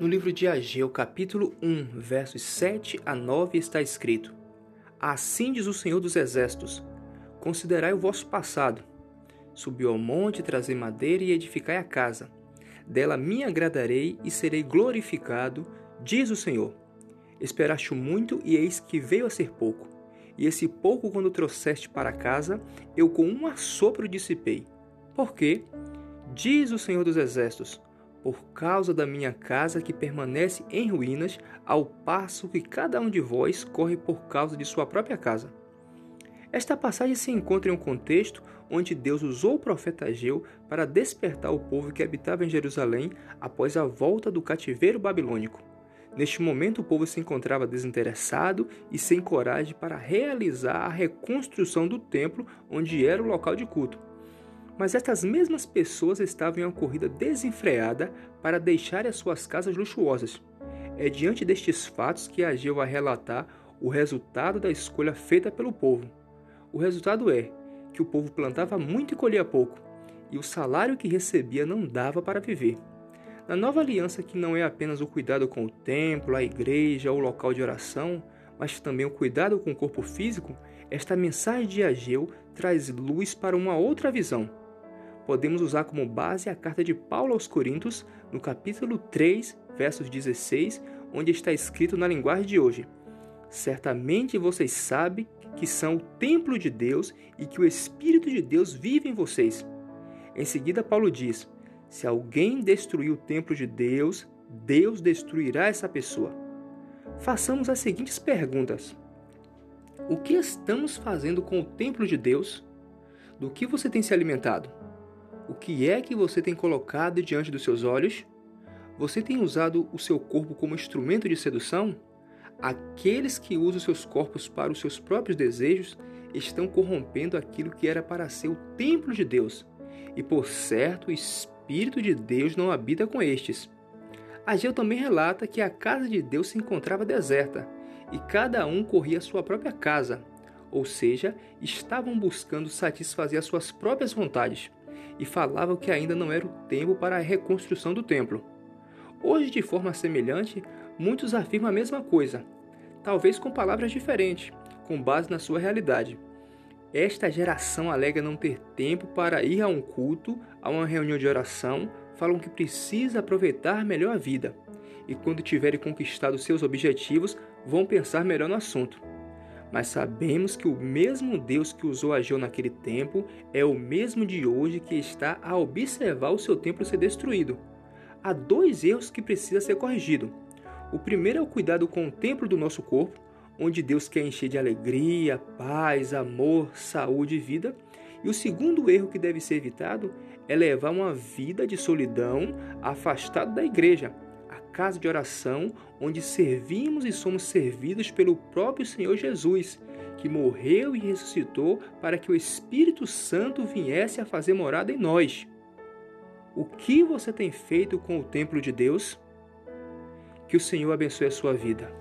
No livro de Ageu, capítulo 1, versos 7 a 9, está escrito: Assim diz o Senhor dos Exércitos: Considerai o vosso passado. Subiu ao monte, trazei madeira e edificai a casa. Dela me agradarei e serei glorificado, diz o Senhor. Esperaste muito e eis que veio a ser pouco. E esse pouco, quando trouxeste para casa, eu com um assopro dissipei. Por quê? Diz o Senhor dos Exércitos: por causa da minha casa que permanece em ruínas, ao passo que cada um de vós corre por causa de sua própria casa. Esta passagem se encontra em um contexto onde Deus usou o profeta Ageu para despertar o povo que habitava em Jerusalém após a volta do cativeiro babilônico. Neste momento, o povo se encontrava desinteressado e sem coragem para realizar a reconstrução do templo onde era o local de culto. Mas estas mesmas pessoas estavam em uma corrida desenfreada para deixar as suas casas luxuosas. É diante destes fatos que Ageu vai relatar o resultado da escolha feita pelo povo. O resultado é que o povo plantava muito e colhia pouco, e o salário que recebia não dava para viver. Na nova aliança, que não é apenas o cuidado com o templo, a igreja ou o local de oração, mas também o cuidado com o corpo físico, esta mensagem de Ageu traz luz para uma outra visão podemos usar como base a carta de Paulo aos Coríntios, no capítulo 3, versos 16, onde está escrito na linguagem de hoje: Certamente vocês sabem que são o templo de Deus e que o Espírito de Deus vive em vocês. Em seguida, Paulo diz: Se alguém destruir o templo de Deus, Deus destruirá essa pessoa. Façamos as seguintes perguntas: O que estamos fazendo com o templo de Deus? Do que você tem se alimentado? O que é que você tem colocado diante dos seus olhos? Você tem usado o seu corpo como instrumento de sedução? Aqueles que usam seus corpos para os seus próprios desejos estão corrompendo aquilo que era para ser o templo de Deus. E por certo, o Espírito de Deus não habita com estes. Ageu também relata que a casa de Deus se encontrava deserta e cada um corria a sua própria casa, ou seja, estavam buscando satisfazer as suas próprias vontades e falavam que ainda não era o tempo para a reconstrução do templo. Hoje, de forma semelhante, muitos afirmam a mesma coisa, talvez com palavras diferentes, com base na sua realidade. Esta geração alega não ter tempo para ir a um culto, a uma reunião de oração, falam que precisa aproveitar melhor a vida e, quando tiverem conquistado seus objetivos, vão pensar melhor no assunto. Mas sabemos que o mesmo Deus que usou Ageu naquele tempo é o mesmo de hoje que está a observar o seu templo ser destruído. Há dois erros que precisa ser corrigido. O primeiro é o cuidado com o templo do nosso corpo, onde Deus quer encher de alegria, paz, amor, saúde e vida. E o segundo erro que deve ser evitado é levar uma vida de solidão afastado da igreja, casa de oração onde servimos e somos servidos pelo próprio Senhor Jesus, que morreu e ressuscitou para que o Espírito Santo viesse a fazer morada em nós. O que você tem feito com o templo de Deus? Que o Senhor abençoe a sua vida.